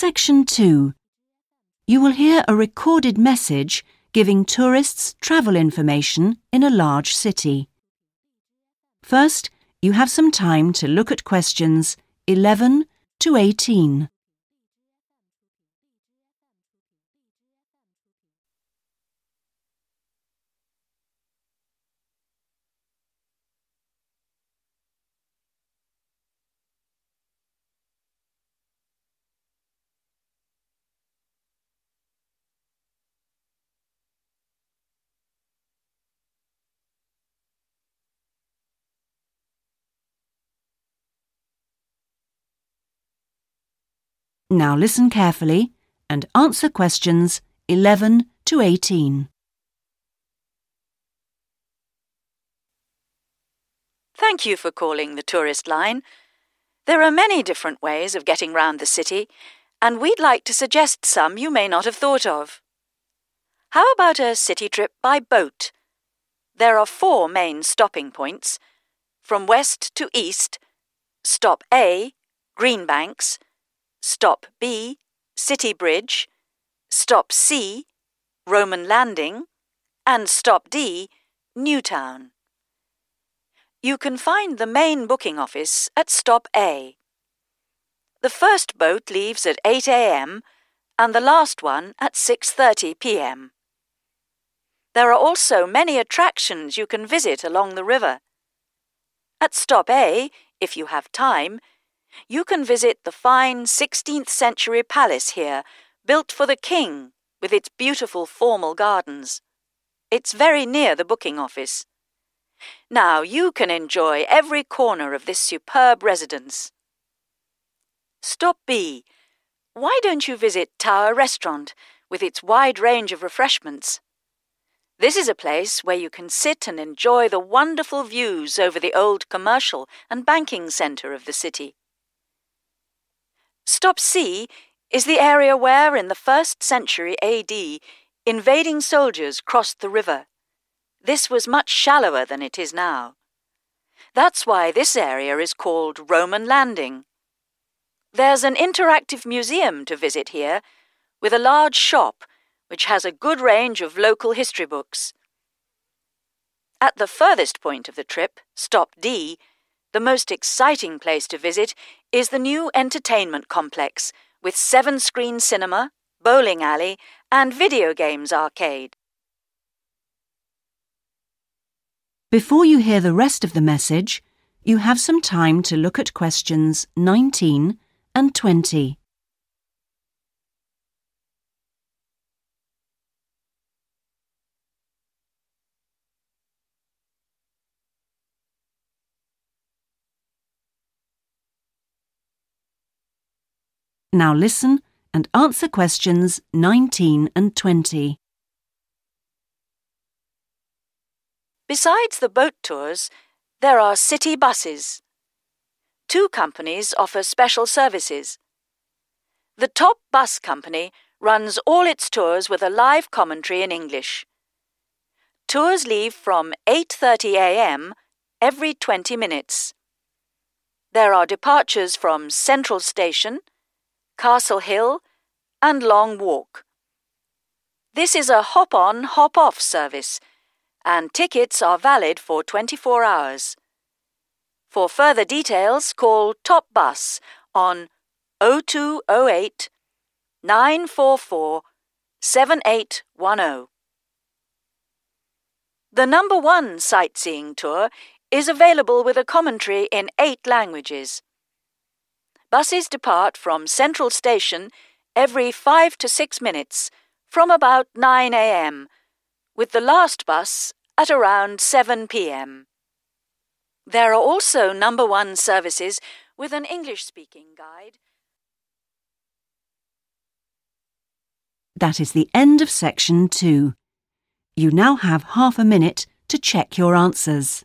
Section 2. You will hear a recorded message giving tourists travel information in a large city. First, you have some time to look at questions 11 to 18. Now listen carefully and answer questions 11 to 18. Thank you for calling the tourist line. There are many different ways of getting round the city, and we'd like to suggest some you may not have thought of. How about a city trip by boat? There are four main stopping points. From west to east, stop A, Greenbanks, Stop B, City Bridge, Stop C, Roman Landing, and Stop D, Newtown. You can find the main booking office at Stop A. The first boat leaves at 8 a.m. and the last one at 6:30 p.m. There are also many attractions you can visit along the river. At Stop A, if you have time, you can visit the fine 16th century palace here, built for the king, with its beautiful formal gardens. It's very near the booking office. Now you can enjoy every corner of this superb residence. Stop B. Why don't you visit Tower Restaurant with its wide range of refreshments? This is a place where you can sit and enjoy the wonderful views over the old commercial and banking centre of the city. Stop C is the area where, in the first century AD, invading soldiers crossed the river. This was much shallower than it is now. That's why this area is called Roman Landing. There's an interactive museum to visit here, with a large shop which has a good range of local history books. At the furthest point of the trip, Stop D, the most exciting place to visit is the new entertainment complex with seven screen cinema, bowling alley, and video games arcade. Before you hear the rest of the message, you have some time to look at questions 19 and 20. Now listen and answer questions 19 and 20. Besides the boat tours, there are city buses. Two companies offer special services. The top bus company runs all its tours with a live commentary in English. Tours leave from 8:30 a.m. every 20 minutes. There are departures from Central Station, Castle Hill, and Long Walk. This is a hop on, hop off service, and tickets are valid for 24 hours. For further details, call Top Bus on 0208 944 7810. The number one sightseeing tour is available with a commentary in eight languages. Buses depart from Central Station every five to six minutes from about 9 a.m., with the last bus at around 7 p.m. There are also number one services with an English speaking guide. That is the end of section two. You now have half a minute to check your answers.